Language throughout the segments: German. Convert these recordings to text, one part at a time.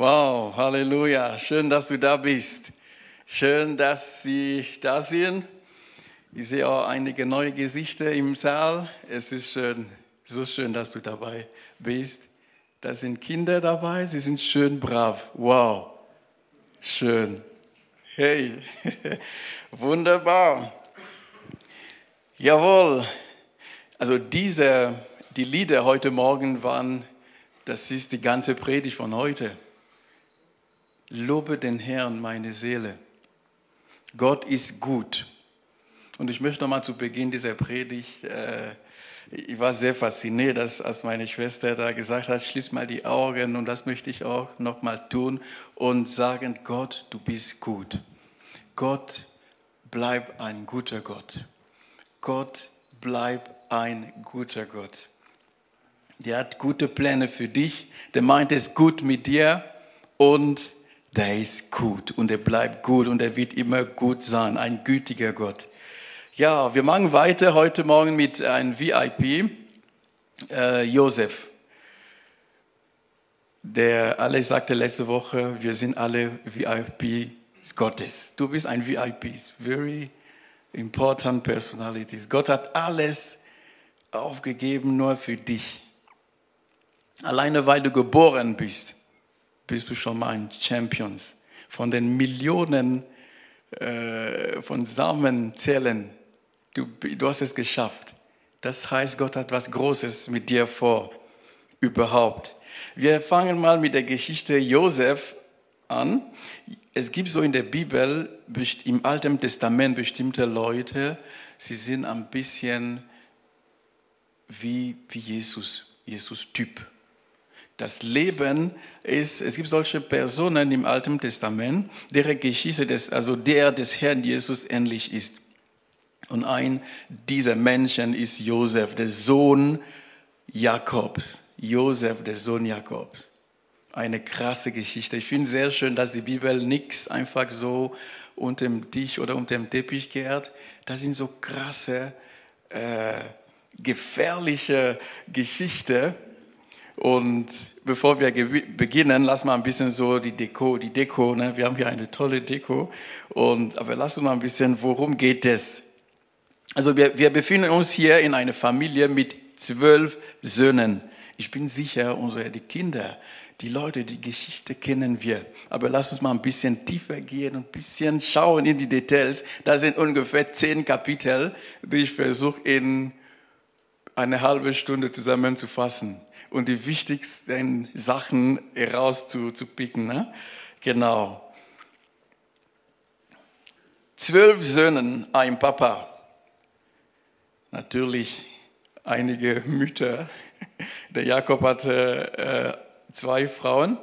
Wow, Halleluja. Schön, dass du da bist. Schön, dass Sie da sind. Ich sehe auch einige neue Gesichter im Saal. Es ist schön, so schön, dass du dabei bist. Da sind Kinder dabei, sie sind schön brav. Wow, schön. Hey, wunderbar. Jawohl. Also diese, die Lieder heute Morgen waren, das ist die ganze Predigt von heute. Lobe den Herrn, meine Seele. Gott ist gut. Und ich möchte nochmal zu Beginn dieser Predigt, äh, ich war sehr fasziniert, dass, als meine Schwester da gesagt hat, schließ mal die Augen und das möchte ich auch nochmal tun und sagen, Gott, du bist gut. Gott, bleib ein guter Gott. Gott, bleib ein guter Gott. Der hat gute Pläne für dich, der meint es gut mit dir und der ist gut und er bleibt gut und er wird immer gut sein, ein gütiger Gott. Ja, wir machen weiter heute Morgen mit einem VIP, äh, Josef. Der alle sagte letzte Woche, wir sind alle VIPs Gottes. Du bist ein VIP, very important personalities. Gott hat alles aufgegeben nur für dich. Alleine weil du geboren bist bist du schon mal ein Champion. Von den Millionen äh, von Samenzellen, du, du hast es geschafft. Das heißt, Gott hat was Großes mit dir vor, überhaupt. Wir fangen mal mit der Geschichte Josef an. Es gibt so in der Bibel, im Alten Testament bestimmte Leute, sie sind ein bisschen wie, wie Jesus, Jesus-Typ. Das Leben ist, es gibt solche Personen im Alten Testament, deren Geschichte, des, also der des Herrn Jesus ähnlich ist. Und ein dieser Menschen ist Josef, der Sohn Jakobs. Josef, der Sohn Jakobs. Eine krasse Geschichte. Ich finde sehr schön, dass die Bibel nichts einfach so unter dem Tisch oder unter dem Teppich kehrt. Das sind so krasse, äh, gefährliche Geschichten und bevor wir beginnen, lass mal ein bisschen so die Deko, die Deko, ne? wir haben hier eine tolle Deko. Und, aber lass uns mal ein bisschen, worum geht es? Also wir, wir befinden uns hier in einer Familie mit zwölf Söhnen. Ich bin sicher, unsere die Kinder, die Leute, die Geschichte kennen wir. Aber lass uns mal ein bisschen tiefer gehen und ein bisschen schauen in die Details. Da sind ungefähr zehn Kapitel, die ich versuche in eine halbe Stunde zusammenzufassen und die wichtigsten Sachen herauszupicken. Ne? Genau. Zwölf Söhne, ein Papa. Natürlich einige Mütter. Der Jakob hatte äh, zwei Frauen.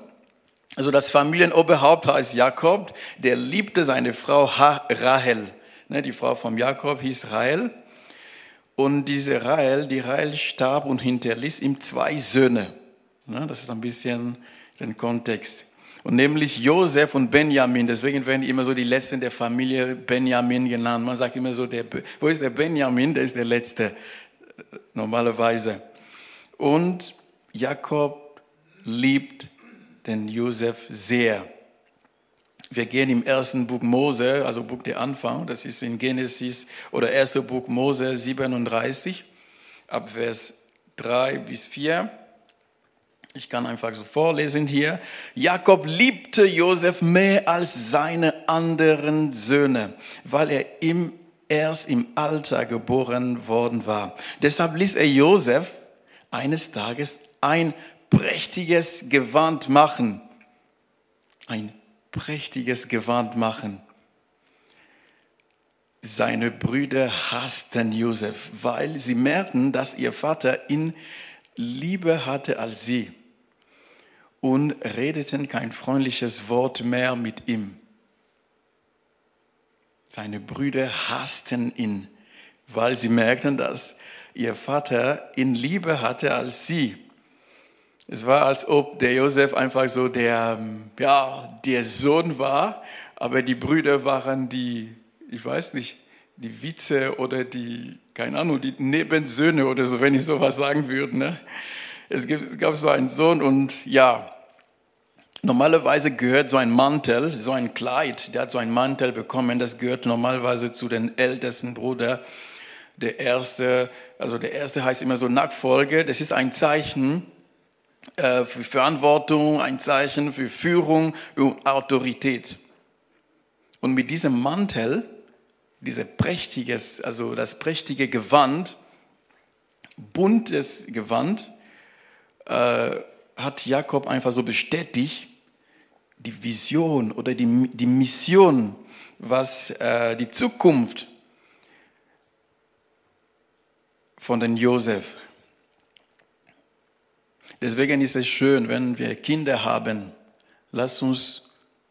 Also das Familienoberhaupt heißt Jakob. Der liebte seine Frau Rahel. Ne, die Frau von Jakob hieß Rahel. Und diese Rahel, die Rahel starb und hinterließ ihm zwei Söhne. Das ist ein bisschen den Kontext. Und nämlich Josef und Benjamin. Deswegen werden immer so die Letzten der Familie Benjamin genannt. Man sagt immer so, der, wo ist der Benjamin? Der ist der Letzte, normalerweise. Und Jakob liebt den Josef sehr. Wir gehen im ersten Buch Mose, also Buch der Anfang, das ist in Genesis oder erste Buch Mose 37, ab Vers 3 bis 4. Ich kann einfach so vorlesen hier. Jakob liebte Josef mehr als seine anderen Söhne, weil er ihm erst im Alter geboren worden war. Deshalb ließ er Josef eines Tages ein prächtiges Gewand machen. Ein prächtiges Gewand machen. Seine Brüder hassten Josef, weil sie merkten, dass ihr Vater ihn lieber hatte als sie und redeten kein freundliches Wort mehr mit ihm. Seine Brüder hassten ihn, weil sie merkten, dass ihr Vater ihn lieber hatte als sie. Es war, als ob der Josef einfach so der, ja, der Sohn war, aber die Brüder waren die, ich weiß nicht, die Vize oder die, keine Ahnung, die Nebensöhne oder so, wenn ich sowas sagen würde. Ne? Es, gibt, es gab so einen Sohn und ja, Normalerweise gehört so ein Mantel, so ein Kleid, der hat so ein Mantel bekommen, das gehört normalerweise zu den ältesten Bruder. Der erste, also der erste heißt immer so Nachfolge. Das ist ein Zeichen äh, für Verantwortung, ein Zeichen für Führung und Autorität. Und mit diesem Mantel, dieser prächtiges, also das prächtige Gewand, buntes Gewand, äh, hat Jakob einfach so bestätigt, die Vision oder die, die Mission, was äh, die Zukunft von den Josef. Deswegen ist es schön, wenn wir Kinder haben, lasst uns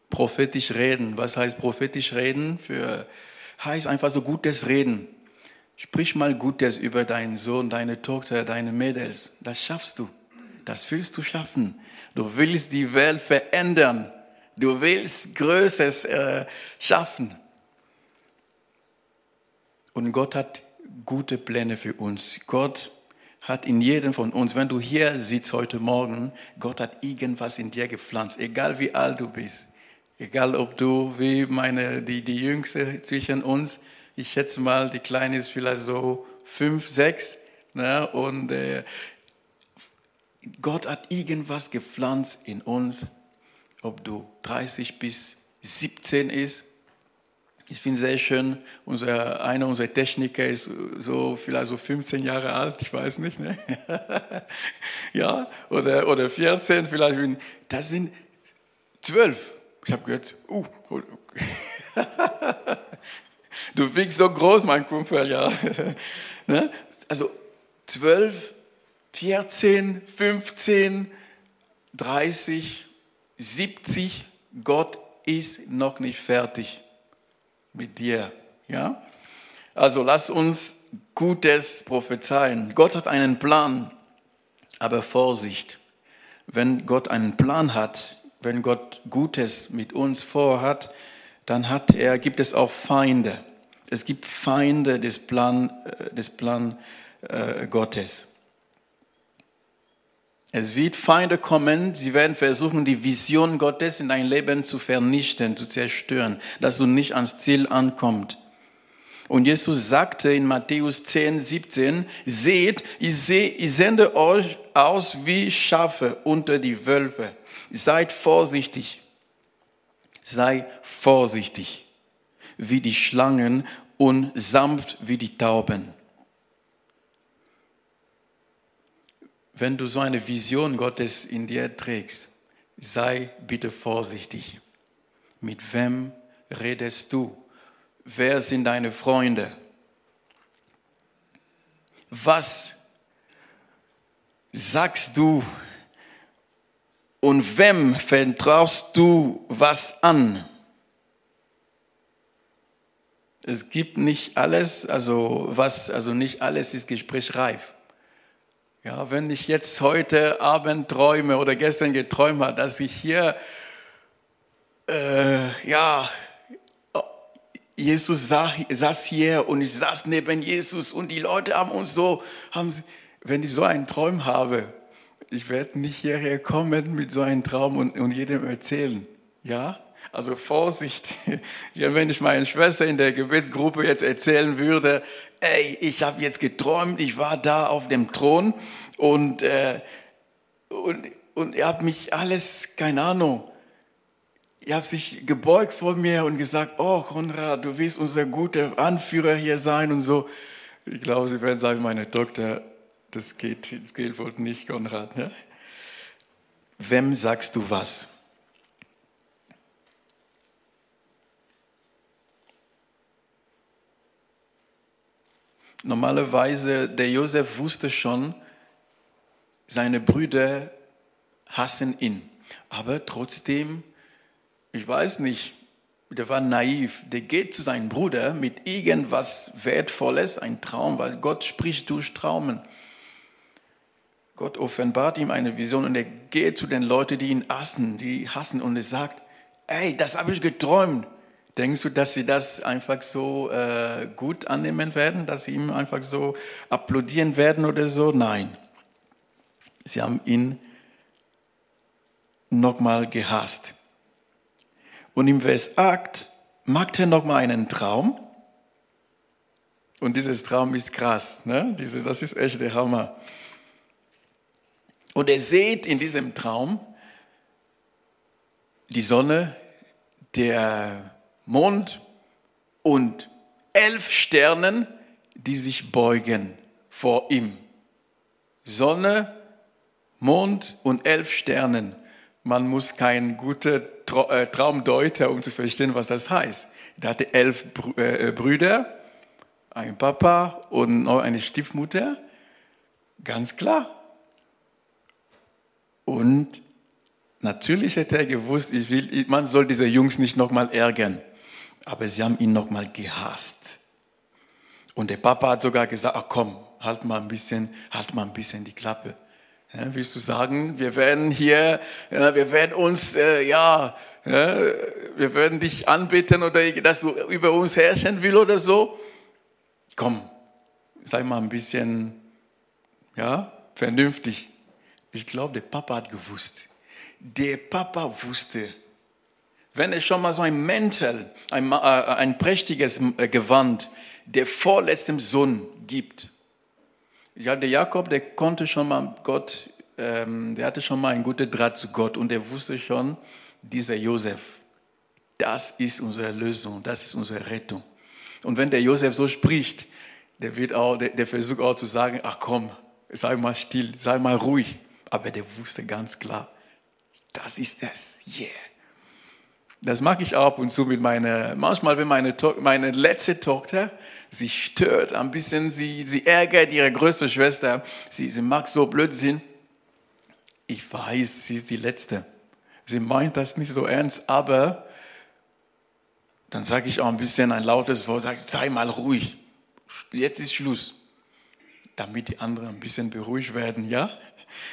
prophetisch reden. Was heißt prophetisch reden? Für, heißt einfach so gutes Reden. Sprich mal Gutes über deinen Sohn, deine Tochter, deine Mädels. Das schaffst du. Das willst du schaffen. Du willst die Welt verändern. Du willst Größes äh, schaffen. Und Gott hat gute Pläne für uns. Gott hat in jedem von uns, wenn du hier sitzt heute Morgen, Gott hat irgendwas in dir gepflanzt, egal wie alt du bist. Egal ob du wie meine, die, die Jüngste zwischen uns, ich schätze mal, die Kleine ist vielleicht so fünf, sechs, ne, und äh, Gott hat irgendwas gepflanzt in uns, ob du 30 bis 17 ist. Ich finde sehr schön, unser, einer unserer Techniker ist so vielleicht so 15 Jahre alt, ich weiß nicht, ne? ja, oder, oder 14, vielleicht, das sind 12. Ich habe gehört, uh, du wiegst so groß, mein Kumpel, ja. ne? Also 12 14, 15, 30, 70, Gott ist noch nicht fertig mit dir. Ja? Also lass uns Gutes prophezeien. Gott hat einen Plan, aber Vorsicht. Wenn Gott einen Plan hat, wenn Gott Gutes mit uns vorhat, dann hat er, gibt es auch Feinde. Es gibt Feinde des Plan, äh, des Plan äh, Gottes. Es wird Feinde kommen, sie werden versuchen, die Vision Gottes in dein Leben zu vernichten, zu zerstören, dass du nicht ans Ziel ankommst. Und Jesus sagte in Matthäus 10, 17, seht, ich, seh, ich sende euch aus wie Schafe unter die Wölfe. Seid vorsichtig. Sei vorsichtig wie die Schlangen und sanft wie die Tauben. Wenn du so eine Vision Gottes in dir trägst, sei bitte vorsichtig. Mit wem redest du? Wer sind deine Freunde? Was sagst du und wem vertraust du was an? Es gibt nicht alles, also was, also nicht alles ist gesprächreif. Ja, wenn ich jetzt heute Abend träume oder gestern geträumt habe, dass ich hier, äh, ja, Jesus saß hier und ich saß neben Jesus und die Leute haben uns so, haben, wenn ich so einen Traum habe, ich werde nicht hierher kommen mit so einem Traum und, und jedem erzählen. Ja? Also Vorsicht, wenn ich meiner Schwester in der Gebetsgruppe jetzt erzählen würde, ey, ich habe jetzt geträumt, ich war da auf dem Thron und, äh, und, und ihr habt mich alles, keine Ahnung, ihr habt sich gebeugt vor mir und gesagt, oh Konrad, du willst unser guter Anführer hier sein und so. Ich glaube, sie werden sagen, meine Tochter, das geht, das geht wohl nicht, Konrad. Ne? Wem sagst du was? Normalerweise, der Josef wusste schon, seine Brüder hassen ihn. Aber trotzdem, ich weiß nicht, der war naiv. Der geht zu seinem Bruder mit irgendwas Wertvolles, ein Traum, weil Gott spricht durch Traumen. Gott offenbart ihm eine Vision und er geht zu den Leuten, die ihn hassen, die hassen und er sagt, ey, das habe ich geträumt. Denkst du, dass sie das einfach so äh, gut annehmen werden, dass sie ihm einfach so applaudieren werden oder so? Nein. Sie haben ihn nochmal gehasst. Und im Vers 8 macht er nochmal einen Traum. Und dieses Traum ist krass. Ne? Diese, das ist echt der Hammer. Und er sieht in diesem Traum die Sonne, der Mond und elf Sternen, die sich beugen vor ihm. Sonne, Mond und elf Sternen. Man muss kein guter äh, Traumdeuter, um zu verstehen, was das heißt. Er hatte elf äh, Brüder, ein Papa und noch eine Stiefmutter. Ganz klar. Und natürlich hätte er gewusst, ich will, man soll diese Jungs nicht nochmal ärgern. Aber sie haben ihn nochmal gehasst. Und der Papa hat sogar gesagt, ach komm, halt mal ein bisschen, halt mal ein bisschen die Klappe. Ja, willst du sagen, wir werden hier, ja, wir werden uns, äh, ja, ja, wir werden dich anbeten oder dass du über uns herrschen will oder so? Komm, sei mal ein bisschen, ja, vernünftig. Ich glaube, der Papa hat gewusst. Der Papa wusste, wenn es schon mal so ein Mäntel, ein, äh, ein prächtiges äh, Gewand der vorletzten Sohn gibt. Ja, der Jakob, der konnte schon mal Gott, ähm, der hatte schon mal einen guten Draht zu Gott und der wusste schon, dieser Josef, das ist unsere Lösung, das ist unsere Rettung. Und wenn der Josef so spricht, der wird auch, der, der versucht auch zu sagen, ach komm, sei mal still, sei mal ruhig. Aber der wusste ganz klar, das ist es. Yeah. Das mache ich ab und zu mit meiner, manchmal, wenn meine, meine letzte Tochter sich stört, ein bisschen, sie, sie ärgert ihre größte Schwester, sie, sie mag so Blödsinn. Ich weiß, sie ist die Letzte. Sie meint das nicht so ernst, aber dann sage ich auch ein bisschen ein lautes Wort, sage, sei mal ruhig. Jetzt ist Schluss. Damit die anderen ein bisschen beruhigt werden, ja?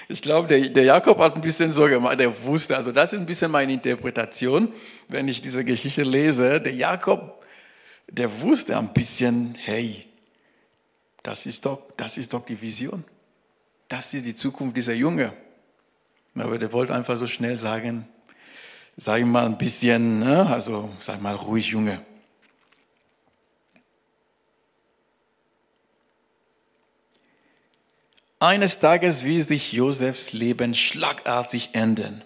Ich glaube, der, der, Jakob hat ein bisschen so gemacht, der wusste, also das ist ein bisschen meine Interpretation, wenn ich diese Geschichte lese. Der Jakob, der wusste ein bisschen, hey, das ist doch, das ist doch die Vision. Das ist die Zukunft dieser Junge. Aber der wollte einfach so schnell sagen, sag mal ein bisschen, ne? also sag mal ruhig, Junge. Eines Tages will sich Josefs Leben schlagartig ändern.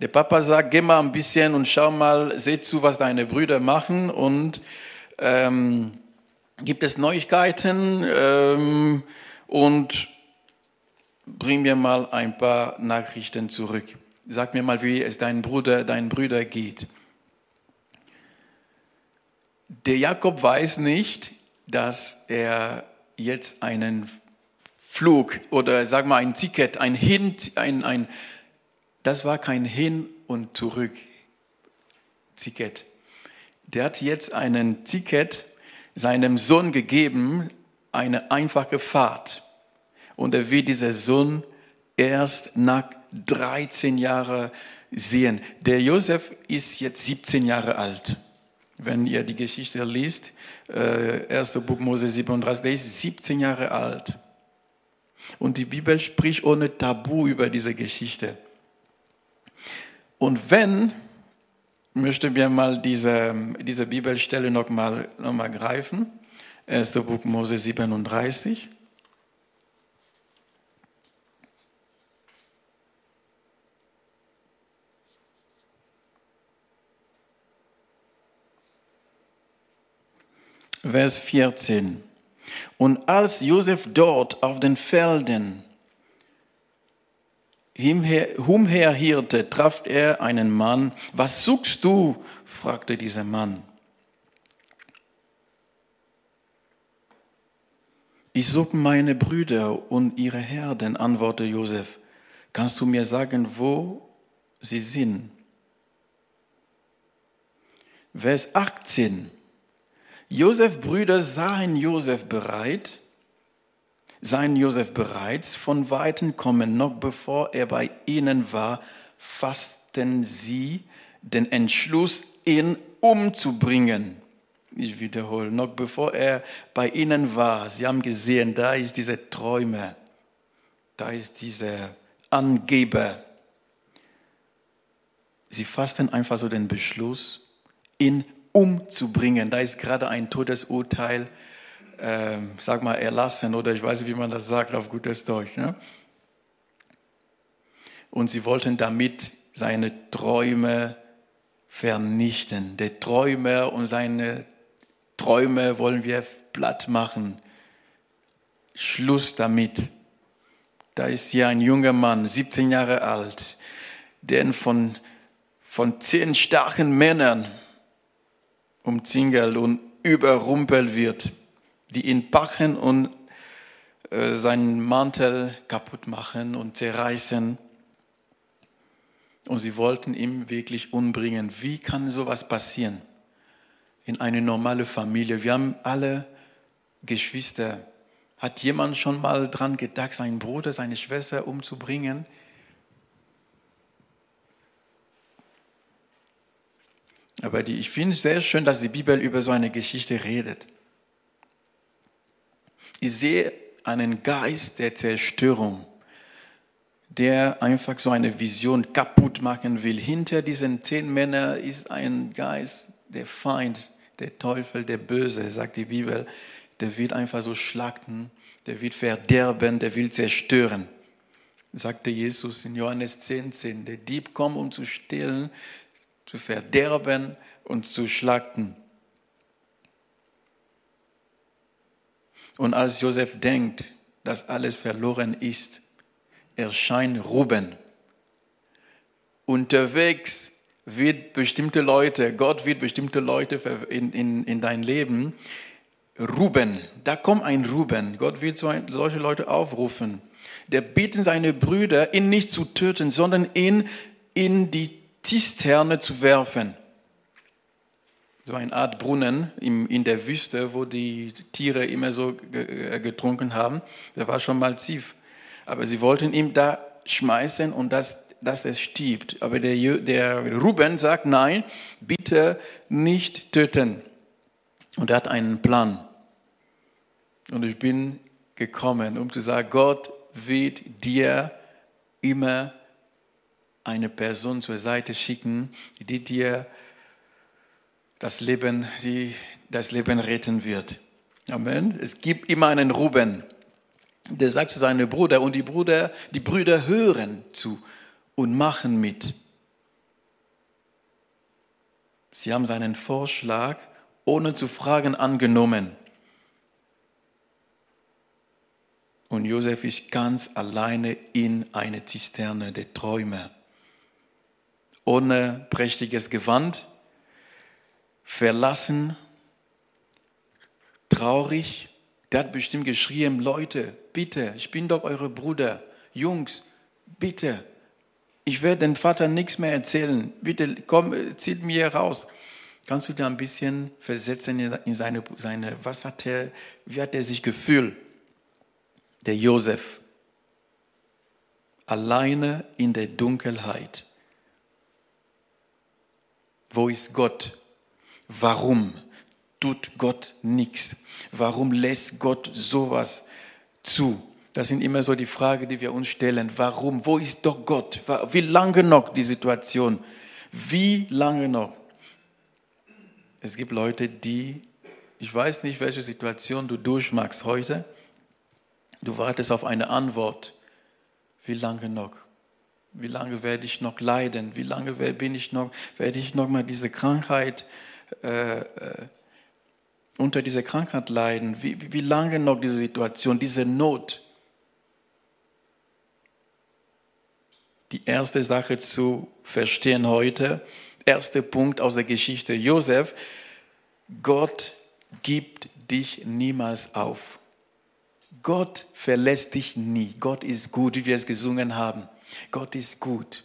Der Papa sagt, geh mal ein bisschen und schau mal, seh zu, was deine Brüder machen und ähm, gibt es Neuigkeiten ähm, und bring mir mal ein paar Nachrichten zurück. Sag mir mal, wie es deinen Bruder, deinen Brüder geht. Der Jakob weiß nicht, dass er jetzt einen Flug oder sag mal ein Ticket, ein Hin, ein, ein, das war kein Hin und Zurück Ticket. Der hat jetzt einen Ticket seinem Sohn gegeben, eine einfache Fahrt. Und er wird dieser Sohn erst nach 13 Jahren sehen. Der Josef ist jetzt 17 Jahre alt wenn ihr die Geschichte liest, äh, 1. Buch Mose 37, der ist 17 Jahre alt. Und die Bibel spricht ohne Tabu über diese Geschichte. Und wenn, möchten wir mal diese, diese Bibelstelle nochmal noch mal greifen, 1. Buch Mose 37. Vers 14. Und als Josef dort auf den Felden umherhirrte, traf er einen Mann. Was suchst du? fragte dieser Mann. Ich suche meine Brüder und ihre Herden, antwortete Josef. Kannst du mir sagen, wo sie sind? Vers 18. Josef Brüder sahen Josef bereit, sahen Josef bereits von Weitem kommen, noch bevor er bei ihnen war, fassten sie den Entschluss, ihn umzubringen. Ich wiederhole, noch bevor er bei ihnen war, sie haben gesehen, da ist dieser Träumer, da ist dieser Angeber, sie fassten einfach so den Beschluss, ihn umzubringen. Da ist gerade ein Todesurteil, äh, sag mal, erlassen oder ich weiß nicht, wie man das sagt auf gutes Deutsch. Ne? Und sie wollten damit seine Träume vernichten. Der Träumer und seine Träume wollen wir platt machen. Schluss damit. Da ist hier ein junger Mann, 17 Jahre alt, der von, von zehn starken Männern umzingelt und überrumpelt wird, die ihn packen und äh, seinen Mantel kaputt machen und zerreißen. Und sie wollten ihn wirklich umbringen. Wie kann sowas passieren? In eine normale Familie. Wir haben alle Geschwister. Hat jemand schon mal dran gedacht, seinen Bruder, seine Schwester umzubringen? Aber die, ich finde es sehr schön, dass die Bibel über so eine Geschichte redet. Ich sehe einen Geist der Zerstörung, der einfach so eine Vision kaputt machen will. Hinter diesen zehn Männern ist ein Geist, der Feind, der Teufel, der Böse, sagt die Bibel. Der wird einfach so schlachten, der wird verderben, der will zerstören. Sagte Jesus in Johannes 10, 10. Der Dieb kommt, um zu stehlen, zu verderben und zu schlachten. Und als Josef denkt, dass alles verloren ist, erscheint Ruben. Unterwegs wird bestimmte Leute, Gott wird bestimmte Leute in, in, in dein Leben. Ruben, da kommt ein Ruben. Gott wird so ein, solche Leute aufrufen. Der bittet seine Brüder, ihn nicht zu töten, sondern ihn in die Zisterne zu werfen. So eine Art Brunnen in der Wüste, wo die Tiere immer so äh, getrunken haben. Der war schon mal tief. Aber sie wollten ihn da schmeißen und das, dass es stirbt. Aber der, der Ruben sagt, nein, bitte nicht töten. Und er hat einen Plan. Und ich bin gekommen, um zu sagen, Gott wird dir immer eine Person zur Seite schicken, die dir das Leben, die das Leben retten wird. Amen. Es gibt immer einen Ruben, der sagt zu seinem Bruder und die Brüder, die Brüder hören zu und machen mit. Sie haben seinen Vorschlag ohne zu fragen angenommen. Und Josef ist ganz alleine in eine Zisterne der Träume ohne prächtiges Gewand, verlassen, traurig. Der hat bestimmt geschrien, Leute, bitte, ich bin doch eure Bruder, Jungs, bitte, ich werde dem Vater nichts mehr erzählen, bitte komm, zieht mir raus. Kannst du da ein bisschen versetzen in seine, seine was hat er, wie hat er sich gefühlt? Der Josef. Alleine in der Dunkelheit. Wo ist Gott? Warum tut Gott nichts? Warum lässt Gott sowas zu? Das sind immer so die Fragen, die wir uns stellen. Warum? Wo ist doch Gott? Wie lange noch die Situation? Wie lange noch? Es gibt Leute, die, ich weiß nicht, welche Situation du durchmachst heute. Du wartest auf eine Antwort. Wie lange noch? Wie lange werde ich noch leiden? Wie lange bin ich noch, werde ich noch mal diese Krankheit äh, äh, unter dieser Krankheit leiden? Wie, wie lange noch diese Situation, diese Not? Die erste Sache zu verstehen heute, erster Punkt aus der Geschichte Josef, Gott gibt dich niemals auf. Gott verlässt dich nie. Gott ist gut, wie wir es gesungen haben. Gott ist gut.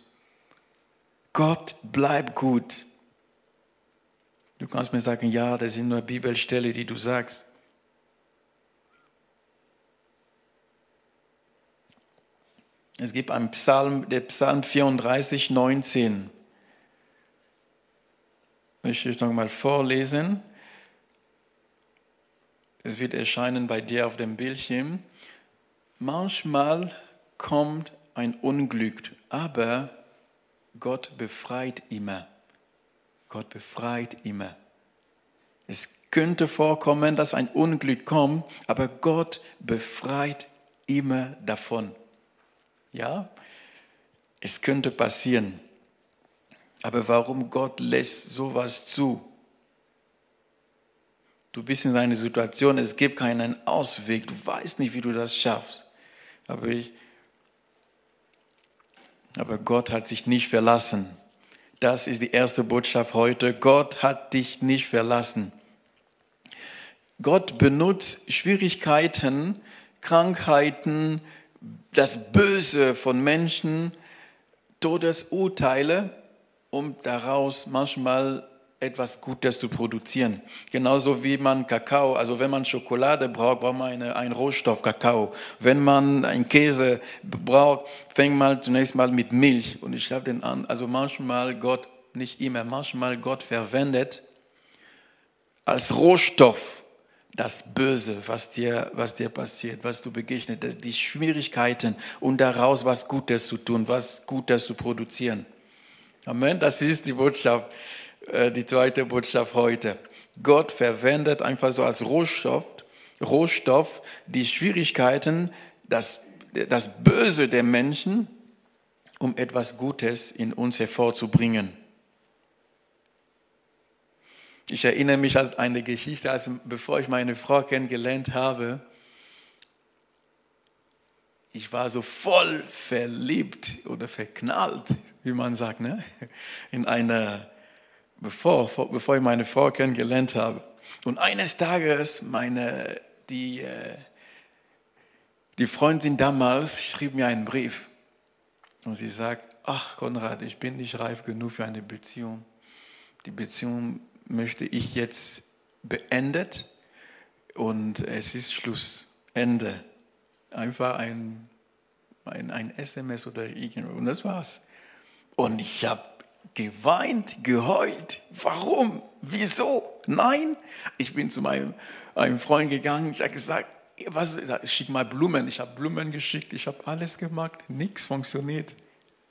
Gott bleibt gut. Du kannst mir sagen, ja, das sind nur Bibelstelle, die du sagst. Es gibt einen Psalm, der Psalm 34, 19. Möchte ich noch mal vorlesen. Es wird erscheinen bei dir auf dem Bildschirm. Manchmal kommt ein Unglück, aber Gott befreit immer. Gott befreit immer. Es könnte vorkommen, dass ein Unglück kommt, aber Gott befreit immer davon. Ja, es könnte passieren. Aber warum Gott lässt sowas zu? Du bist in einer Situation, es gibt keinen Ausweg, du weißt nicht, wie du das schaffst. Aber, ich, aber Gott hat sich nicht verlassen. Das ist die erste Botschaft heute. Gott hat dich nicht verlassen. Gott benutzt Schwierigkeiten, Krankheiten, das Böse von Menschen, Todesurteile, um daraus manchmal etwas Gutes zu produzieren. Genauso wie man Kakao, also wenn man Schokolade braucht, braucht man eine, einen Rohstoff Kakao. Wenn man einen Käse braucht, fängt man zunächst mal mit Milch. Und ich habe den an, also manchmal Gott, nicht immer, manchmal Gott verwendet als Rohstoff das Böse, was dir, was dir passiert, was du begegnet, die Schwierigkeiten und daraus was Gutes zu tun, was Gutes zu produzieren. Amen. Das ist die Botschaft, die zweite Botschaft heute. Gott verwendet einfach so als Rohstoff, Rohstoff die Schwierigkeiten, das, das Böse der Menschen, um etwas Gutes in uns hervorzubringen. Ich erinnere mich an eine Geschichte, als, bevor ich meine Frau kennengelernt habe. Ich war so voll verliebt oder verknallt, wie man sagt, ne? in eine, bevor, bevor ich meine Frau kennengelernt habe. Und eines Tages, meine, die, äh, die Freundin damals schrieb mir einen Brief. Und sie sagt, ach Konrad, ich bin nicht reif genug für eine Beziehung. Die Beziehung möchte ich jetzt beendet und es ist Schluss, Ende. Einfach ein, ein, ein SMS oder irgendwas und das war's. Und ich habe geweint, geheult. Warum? Wieso? Nein. Ich bin zu meinem einem Freund gegangen. Ich habe gesagt, was, schick mal Blumen. Ich habe Blumen geschickt. Ich habe alles gemacht. Nichts funktioniert.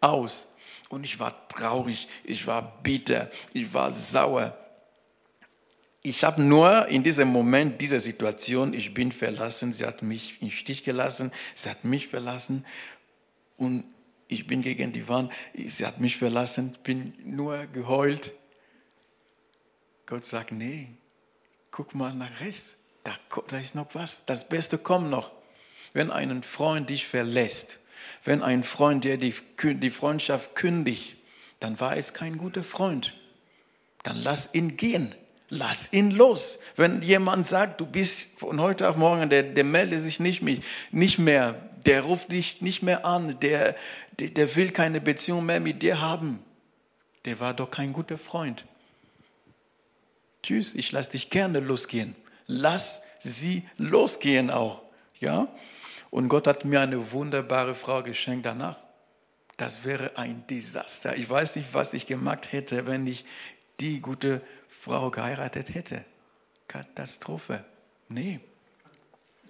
Aus. Und ich war traurig. Ich war bitter. Ich war sauer. Ich habe nur in diesem Moment, dieser Situation, ich bin verlassen, sie hat mich im Stich gelassen, sie hat mich verlassen und ich bin gegen die Wand, sie hat mich verlassen, bin nur geheult. Gott sagt, nee, guck mal nach rechts, da, da ist noch was, das Beste kommt noch. Wenn ein Freund dich verlässt, wenn ein Freund dir die, die Freundschaft kündigt, dann war es kein guter Freund. Dann lass ihn gehen lass ihn los. Wenn jemand sagt, du bist von heute auf morgen, der, der meldet sich nicht nicht mehr, der ruft dich nicht mehr an, der, der, der will keine Beziehung mehr mit dir haben, der war doch kein guter Freund. Tschüss, ich lass dich gerne losgehen. Lass sie losgehen auch. Ja? Und Gott hat mir eine wunderbare Frau geschenkt danach. Das wäre ein Desaster. Ich weiß nicht, was ich gemacht hätte, wenn ich die gute Frau geheiratet hätte. Katastrophe. Nee.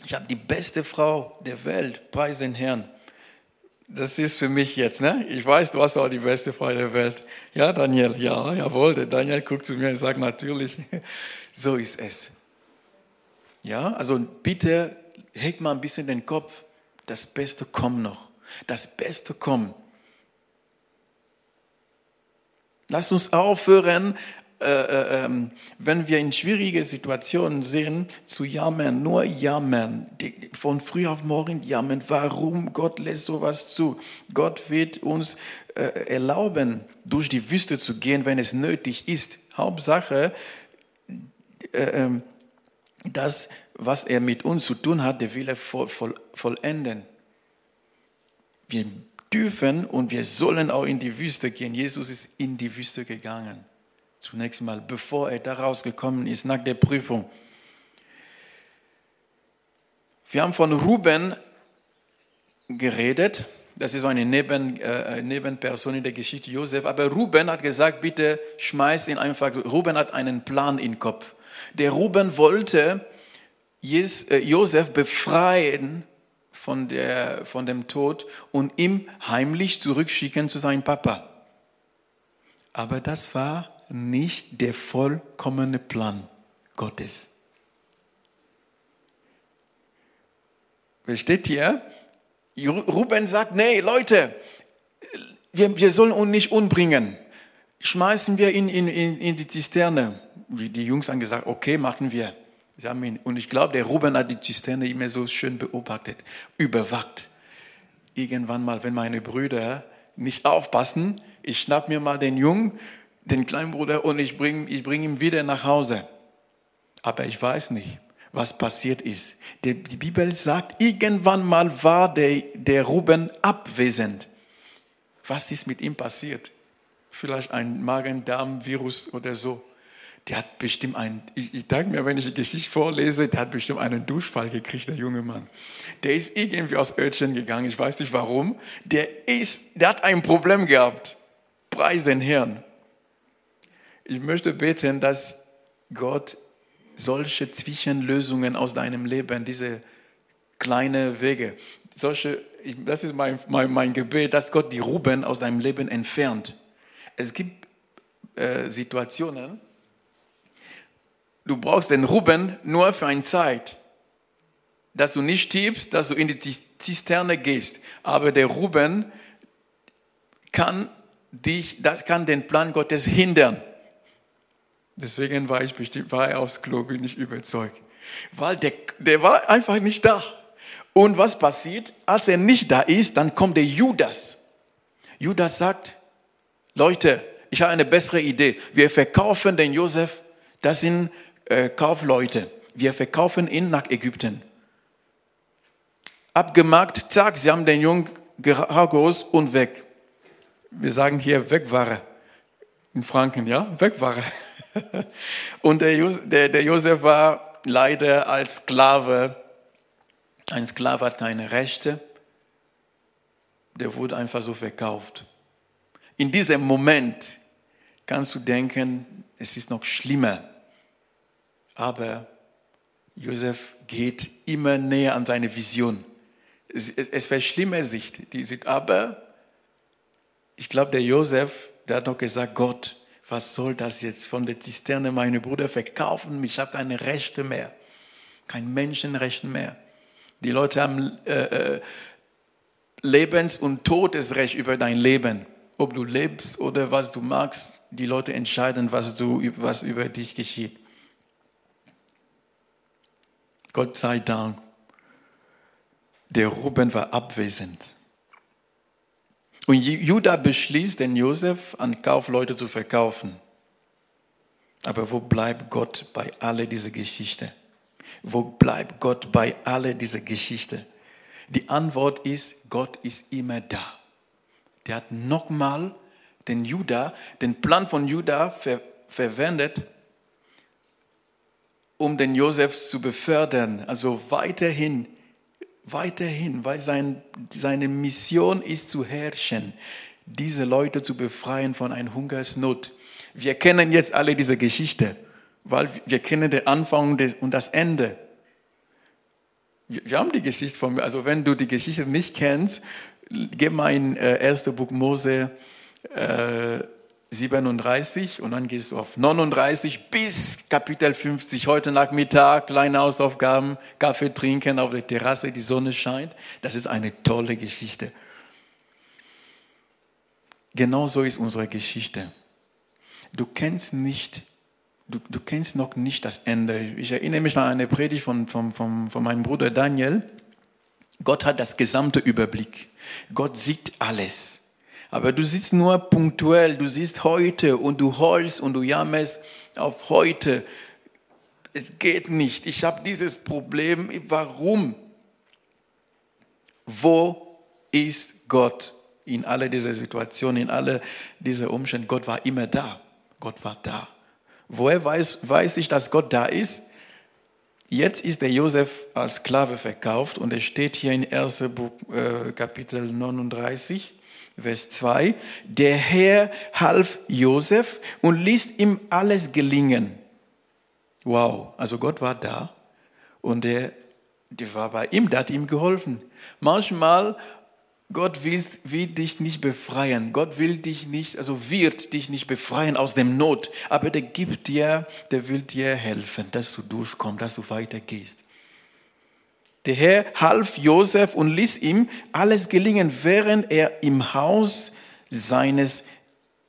Ich habe die beste Frau der Welt, preis den Herrn. Das ist für mich jetzt, ne? Ich weiß, du hast auch die beste Frau der Welt. Ja, Daniel, ja, jawohl. Der Daniel guckt zu mir und sagt natürlich, so ist es. Ja, also bitte hegt mal ein bisschen den Kopf. Das Beste kommt noch. Das Beste kommt. Lass uns aufhören, äh, äh, ähm, wenn wir in schwierige Situationen sehen, zu jammern, nur jammern, von früh auf morgen jammern, warum Gott lässt sowas zu. Gott wird uns äh, erlauben, durch die Wüste zu gehen, wenn es nötig ist. Hauptsache, ähm, das, was er mit uns zu tun hat, der will er voll, voll, vollenden. Wir dürfen und wir sollen auch in die Wüste gehen. Jesus ist in die Wüste gegangen. Zunächst mal, bevor er da rausgekommen ist, nach der Prüfung. Wir haben von Ruben geredet. Das ist so eine Neben, äh, Nebenperson in der Geschichte Josef. Aber Ruben hat gesagt, bitte schmeiß ihn einfach. Ruben hat einen Plan im Kopf. Der Ruben wollte äh, Josef befreien von, der, von dem Tod und ihm heimlich zurückschicken zu seinem Papa. Aber das war nicht der vollkommene Plan Gottes. Versteht ihr? Ruben sagt, nee, Leute, wir, wir sollen uns nicht umbringen. Schmeißen wir ihn in, in, in die Zisterne. Wie die Jungs haben gesagt, okay, machen wir. Sie haben ihn, und ich glaube, der Ruben hat die Zisterne immer so schön beobachtet, überwacht. Irgendwann mal, wenn meine Brüder nicht aufpassen, ich schnapp mir mal den Jungen, den kleinen Bruder und ich bringe ich bring ihn wieder nach Hause. Aber ich weiß nicht, was passiert ist. Die, die Bibel sagt, irgendwann mal war der, der Ruben abwesend. Was ist mit ihm passiert? Vielleicht ein Magen-Darm-Virus oder so. Der hat bestimmt einen, ich, ich denke mir, wenn ich die Geschichte vorlese, der hat bestimmt einen Durchfall gekriegt, der junge Mann. Der ist irgendwie aus Ötchen gegangen, ich weiß nicht warum. Der ist, der hat ein Problem gehabt. Preis den. Ich möchte beten, dass Gott solche Zwischenlösungen aus deinem Leben, diese kleinen Wege, solche, das ist mein, mein, mein Gebet, dass Gott die Ruben aus deinem Leben entfernt. Es gibt äh, Situationen, du brauchst den Ruben nur für eine Zeit, dass du nicht stirbst, dass du in die Zisterne gehst. Aber der Ruben kann dich, das kann den Plan Gottes hindern. Deswegen war ich bestimmt, war er aufs Klo, bin ich überzeugt. Weil der, der war einfach nicht da. Und was passiert? Als er nicht da ist, dann kommt der Judas. Judas sagt, Leute, ich habe eine bessere Idee. Wir verkaufen den Josef, das sind äh, Kaufleute. Wir verkaufen ihn nach Ägypten. Abgemacht, zack, sie haben den Jungen gehaust und weg. Wir sagen hier Wegware. In Franken, ja? Wegware. Und der, Josef, der, der Josef war leider als Sklave. Ein Sklave hat keine Rechte. Der wurde einfach so verkauft. In diesem Moment kannst du denken, es ist noch schlimmer. Aber Josef geht immer näher an seine Vision. Es, es verschlimmert sich. Aber ich glaube, der Josef, der hat noch gesagt, Gott, was soll das jetzt von der Zisterne meine Brüder verkaufen? Ich habe keine Rechte mehr, kein Menschenrecht mehr. Die Leute haben äh, äh, Lebens- und Todesrecht über dein Leben. Ob du lebst oder was du magst, die Leute entscheiden, was, du, was über dich geschieht. Gott sei Dank, der Ruben war abwesend. Und Judah beschließt, den Josef an Kaufleute zu verkaufen. Aber wo bleibt Gott bei all dieser Geschichte? Wo bleibt Gott bei all dieser Geschichte? Die Antwort ist, Gott ist immer da. Der hat nochmal den Judah, den Plan von Judah ver verwendet, um den Josef zu befördern, also weiterhin weiterhin, weil sein, seine Mission ist zu herrschen, diese Leute zu befreien von einer Hungersnot. Wir kennen jetzt alle diese Geschichte, weil wir kennen den Anfang und das Ende. Wir haben die Geschichte von mir, also wenn du die Geschichte nicht kennst, geh mal in äh, 1. Buch Mose äh, 37 und dann gehst du auf 39 bis Kapitel 50. Heute Nachmittag, kleine Hausaufgaben, Kaffee trinken auf der Terrasse, die Sonne scheint. Das ist eine tolle Geschichte. Genauso ist unsere Geschichte. Du kennst nicht, du, du kennst noch nicht das Ende. Ich erinnere mich an eine Predigt von, von, von, von meinem Bruder Daniel. Gott hat das gesamte Überblick. Gott sieht alles. Aber du siehst nur punktuell, du siehst heute und du heulst und du jammerst auf heute. Es geht nicht. Ich habe dieses Problem. Warum? Wo ist Gott in alle diese Situationen, in alle diese Umstände? Gott war immer da. Gott war da. Woher weiß, weiß ich, dass Gott da ist? Jetzt ist der Josef als Sklave verkauft und es steht hier in 1. Buch, äh, Kapitel 39. Vers 2, der Herr half Josef und ließ ihm alles gelingen. Wow, also Gott war da und der, der war bei ihm, der hat ihm geholfen. Manchmal Gott will, will dich nicht befreien. Gott will dich nicht, also wird dich nicht befreien aus dem Not. Aber der gibt dir, der will dir helfen, dass du durchkommst, dass du weitergehst. Der Herr half Josef und ließ ihm alles gelingen, während er im Haus seines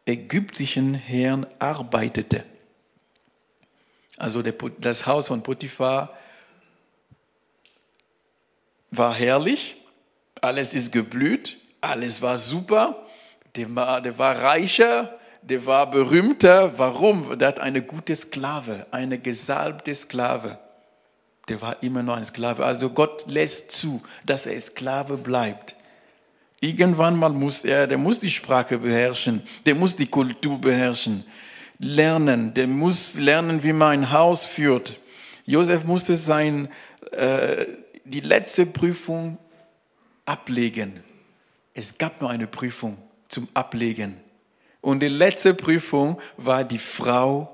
ägyptischen Herrn arbeitete. Also das Haus von Potiphar war herrlich, alles ist geblüht, alles war super, der war, der war reicher, der war berühmter. Warum? Der hat eine gute Sklave, eine gesalbte Sklave. Der war immer noch ein Sklave. Also Gott lässt zu, dass er Sklave bleibt. Irgendwann mal muss er, der muss die Sprache beherrschen, der muss die Kultur beherrschen, lernen, der muss lernen, wie man ein Haus führt. Josef musste sein, äh, die letzte Prüfung ablegen. Es gab nur eine Prüfung zum Ablegen. Und die letzte Prüfung war die Frau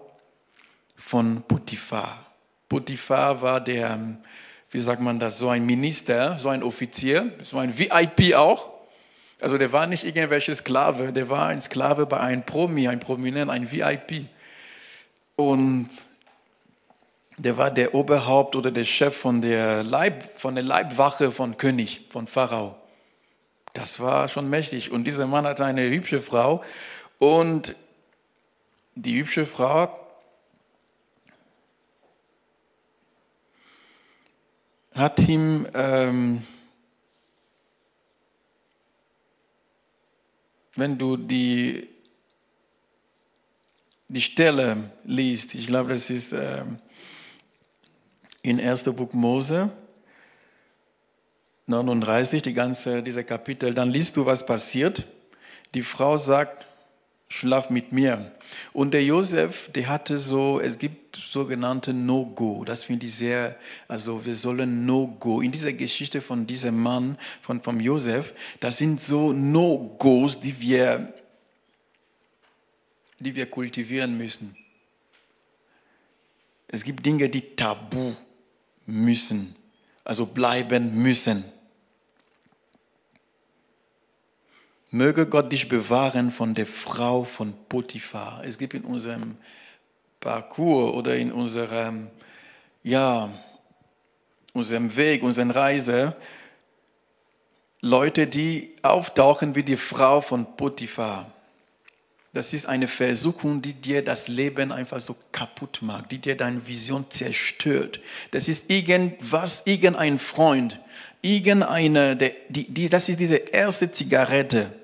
von Potiphar. Potiphar war der, wie sagt man das, so ein Minister, so ein Offizier, so ein VIP auch. Also der war nicht irgendwelche Sklave, der war ein Sklave bei einem Promi, ein Prominent, ein VIP. Und der war der Oberhaupt oder der Chef von der, Leib, von der Leibwache von König, von Pharao. Das war schon mächtig. Und dieser Mann hatte eine hübsche Frau. Und die hübsche Frau hat ihm ähm, wenn du die, die Stelle liest, ich glaube, das ist äh, in 1. Buch Mose 39, die ganze, dieser Kapitel, dann liest du, was passiert. Die Frau sagt, schlaf mit mir. Und der Josef, der hatte so, es gibt sogenannte No-Go. Das finde ich sehr, also wir sollen No-Go. In dieser Geschichte von diesem Mann, von, von Josef, das sind so No-Gos, die wir, die wir kultivieren müssen. Es gibt Dinge, die tabu müssen, also bleiben müssen. Möge Gott dich bewahren von der Frau von Potiphar. Es gibt in unserem Parcours oder in unserem, ja, unserem Weg, unserer Reise Leute, die auftauchen wie die Frau von Potiphar. Das ist eine Versuchung, die dir das Leben einfach so kaputt macht, die dir deine Vision zerstört. Das ist irgendwas, irgendein Freund, irgendeine, die, die, das ist diese erste Zigarette,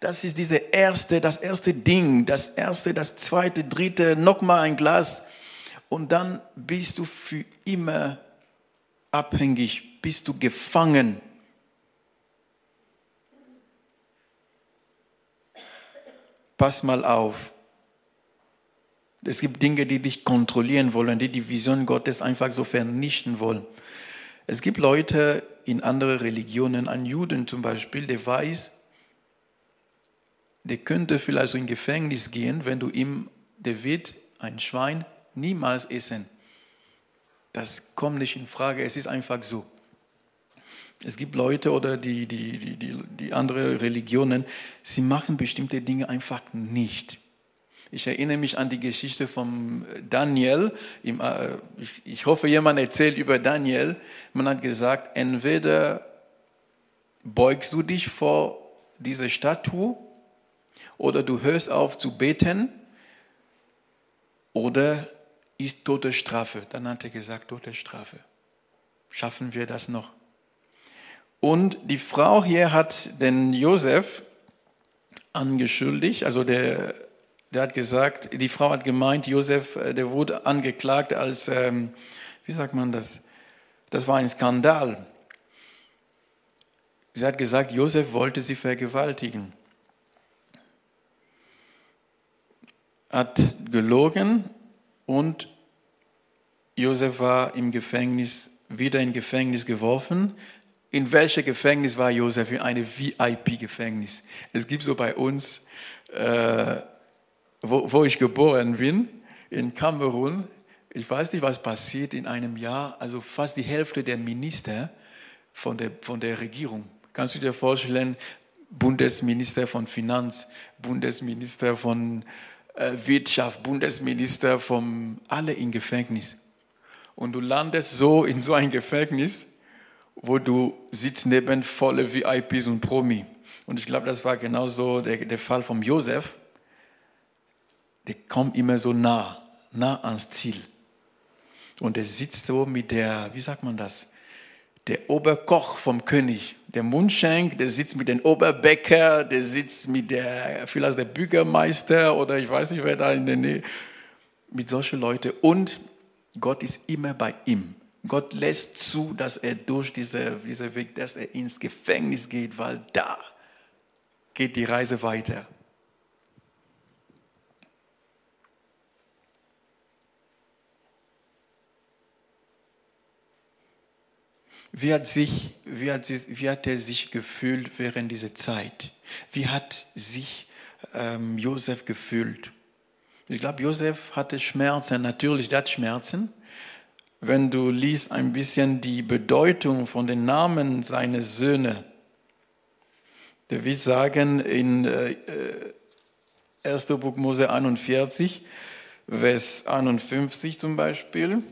das ist diese erste, das erste Ding, das erste, das zweite, dritte, nochmal ein Glas. Und dann bist du für immer abhängig, bist du gefangen. Pass mal auf. Es gibt Dinge, die dich kontrollieren wollen, die die Vision Gottes einfach so vernichten wollen. Es gibt Leute in anderen Religionen, ein Juden zum Beispiel, der weiß, der könnte vielleicht so in Gefängnis gehen, wenn du ihm, der wird ein Schwein niemals essen. Das kommt nicht in Frage, es ist einfach so. Es gibt Leute oder die, die, die, die, die andere Religionen, sie machen bestimmte Dinge einfach nicht. Ich erinnere mich an die Geschichte von Daniel. Äh, ich hoffe, jemand erzählt über Daniel. Man hat gesagt, entweder beugst du dich vor dieser Statue oder du hörst auf zu beten oder ist Todesstrafe. Dann hat er gesagt, Todesstrafe. Schaffen wir das noch? Und die Frau hier hat den Josef angeschuldigt, also der, der hat gesagt, die Frau hat gemeint, Josef, äh, der wurde angeklagt als, ähm, wie sagt man das? Das war ein Skandal. Sie hat gesagt, Josef wollte sie vergewaltigen. Hat gelogen und Josef war im Gefängnis, wieder in Gefängnis geworfen. In welchem Gefängnis war Josef? In einem VIP-Gefängnis. Es gibt so bei uns, äh, wo, wo ich geboren bin, in Kamerun, ich weiß nicht, was passiert in einem Jahr, also fast die Hälfte der Minister von der, von der Regierung Kannst du dir vorstellen, Bundesminister von Finanz, Bundesminister von Wirtschaft, Bundesminister alle im Gefängnis. Und du landest so in so ein Gefängnis, wo du sitzt neben volle VIPs und Promi. Und ich glaube, das war genauso der, der Fall von Josef. Der kommt immer so nah, nah ans Ziel. Und er sitzt so mit der, wie sagt man das? Der Oberkoch vom König, der Mundschenk, der sitzt mit dem Oberbäcker, der sitzt mit der, vielleicht der Bürgermeister oder ich weiß nicht, wer da in der Nähe, mit solchen Leuten. Und Gott ist immer bei ihm. Gott lässt zu, dass er durch diese, diese Weg, dass er ins Gefängnis geht, weil da geht die Reise weiter. Wie hat, sich, wie, hat sie, wie hat er sich gefühlt während dieser Zeit? Wie hat sich ähm, Josef gefühlt? Ich glaube, Josef hatte Schmerzen. Natürlich, der hat Schmerzen. Wenn du liest ein bisschen die Bedeutung von den Namen seiner Söhne, der will sagen in äh, 1. Buch Mose 41, Vers 51 zum Beispiel,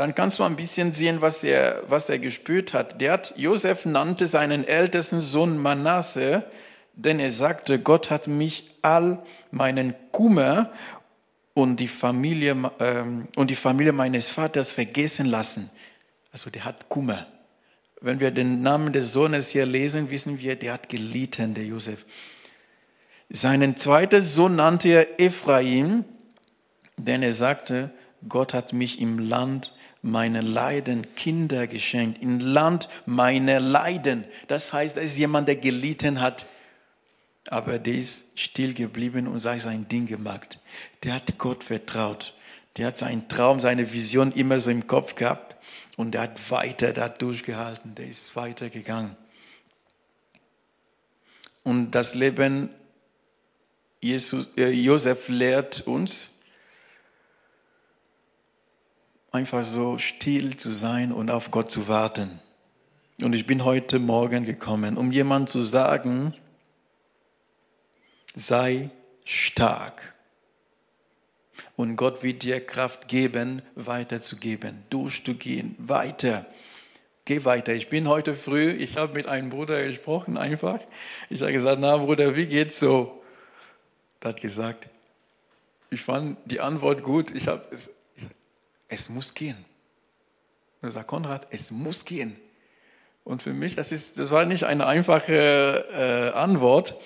dann kannst du ein bisschen sehen, was er, was er gespürt hat. Der hat, Josef nannte seinen ältesten Sohn Manasse, denn er sagte, Gott hat mich all meinen Kummer und die Familie, ähm, und die Familie meines Vaters vergessen lassen. Also der hat Kummer. Wenn wir den Namen des Sohnes hier lesen, wissen wir, der hat gelitten, der Josef. Seinen zweiten Sohn nannte er Ephraim, denn er sagte, Gott hat mich im Land meine Leiden Kinder geschenkt, im Land meiner Leiden. Das heißt, da ist jemand, der gelitten hat, aber der ist still geblieben und sagt sein Ding gemacht. Der hat Gott vertraut. Der hat seinen Traum, seine Vision immer so im Kopf gehabt und der hat weiter, der hat durchgehalten, der ist weitergegangen. Und das Leben Jesus, äh, Josef lehrt uns, einfach so still zu sein und auf Gott zu warten. Und ich bin heute Morgen gekommen, um jemand zu sagen, sei stark. Und Gott wird dir Kraft geben, weiterzugeben, durchzugehen, weiter. Geh weiter. Ich bin heute früh, ich habe mit einem Bruder gesprochen einfach. Ich habe gesagt, na Bruder, wie geht's so? Er hat gesagt, ich fand die Antwort gut. Ich habe es es muss gehen. Und er sagt, Konrad, es muss gehen. Und für mich, das, ist, das war nicht eine einfache äh, Antwort.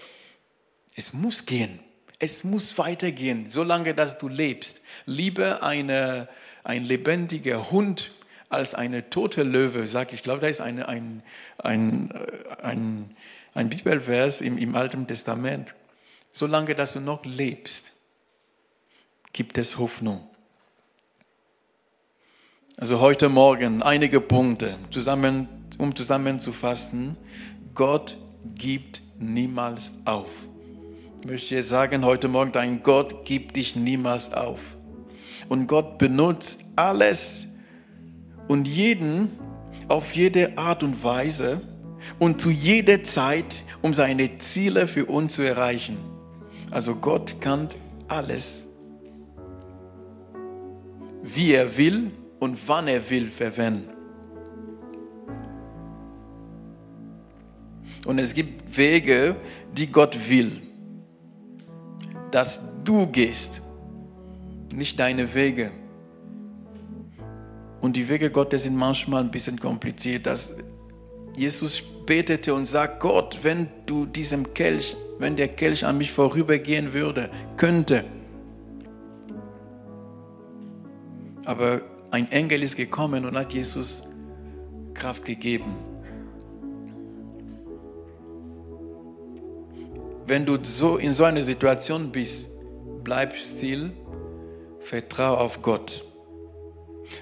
Es muss gehen. Es muss weitergehen, solange dass du lebst. Lieber eine, ein lebendiger Hund als eine tote Löwe, sag ich. glaube, da ist eine, ein, ein, äh, ein, ein Bibelvers im, im Alten Testament. Solange dass du noch lebst, gibt es Hoffnung. Also heute Morgen einige Punkte, zusammen, um zusammenzufassen. Gott gibt niemals auf. Ich möchte sagen, heute Morgen, dein Gott gibt dich niemals auf. Und Gott benutzt alles und jeden auf jede Art und Weise und zu jeder Zeit, um seine Ziele für uns zu erreichen. Also Gott kann alles, wie er will und wann er will verwenden. Und es gibt Wege, die Gott will, dass du gehst, nicht deine Wege. Und die Wege Gottes sind manchmal ein bisschen kompliziert. Dass Jesus betete und sagt, Gott, wenn du diesem Kelch, wenn der Kelch an mich vorübergehen würde, könnte. Aber ein Engel ist gekommen und hat Jesus Kraft gegeben. Wenn du so in so einer Situation bist, bleib still, vertraue auf Gott.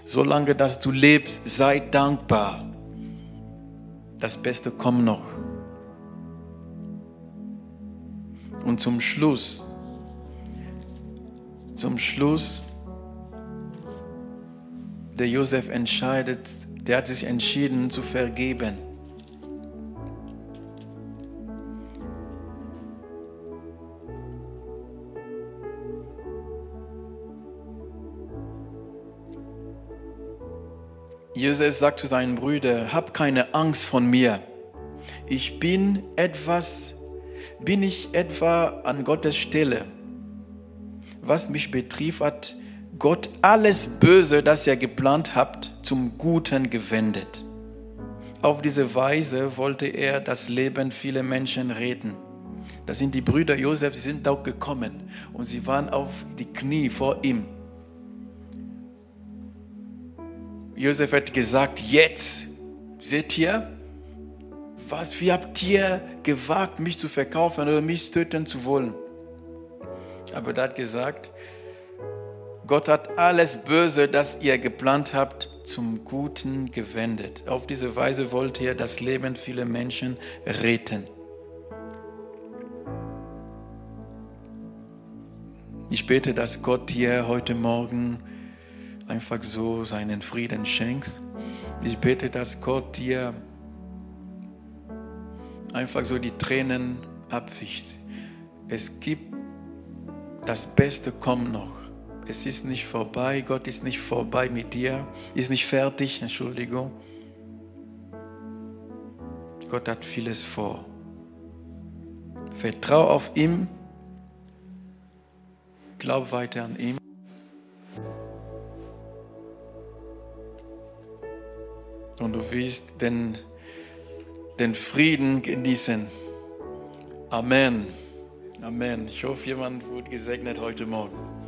Solange dass du lebst, sei dankbar. Das Beste kommt noch. Und zum Schluss, zum Schluss der Josef entscheidet, der hat sich entschieden zu vergeben. Josef sagt zu seinen Brüdern, hab keine Angst von mir. Ich bin etwas, bin ich etwa an Gottes Stelle. Was mich betrifft, hat Gott alles Böse, das ihr geplant habt, zum Guten gewendet. Auf diese Weise wollte er das Leben vieler Menschen retten. Das sind die Brüder Josef, sie sind auch gekommen und sie waren auf die Knie vor ihm. Josef hat gesagt, jetzt, seht ihr, was, wie habt ihr gewagt, mich zu verkaufen oder mich töten zu wollen? Aber er hat gesagt, Gott hat alles Böse, das ihr geplant habt, zum Guten gewendet. Auf diese Weise wollte er das Leben vieler Menschen retten. Ich bete, dass Gott dir heute Morgen einfach so seinen Frieden schenkt. Ich bete, dass Gott dir einfach so die Tränen abwischt. Es gibt das Beste kommt noch. Es ist nicht vorbei, Gott ist nicht vorbei mit dir, ist nicht fertig, Entschuldigung. Gott hat vieles vor. Vertrau auf ihn, glaub weiter an ihn. Und du wirst den, den Frieden genießen. Amen. Amen. Ich hoffe, jemand wurde gesegnet heute Morgen.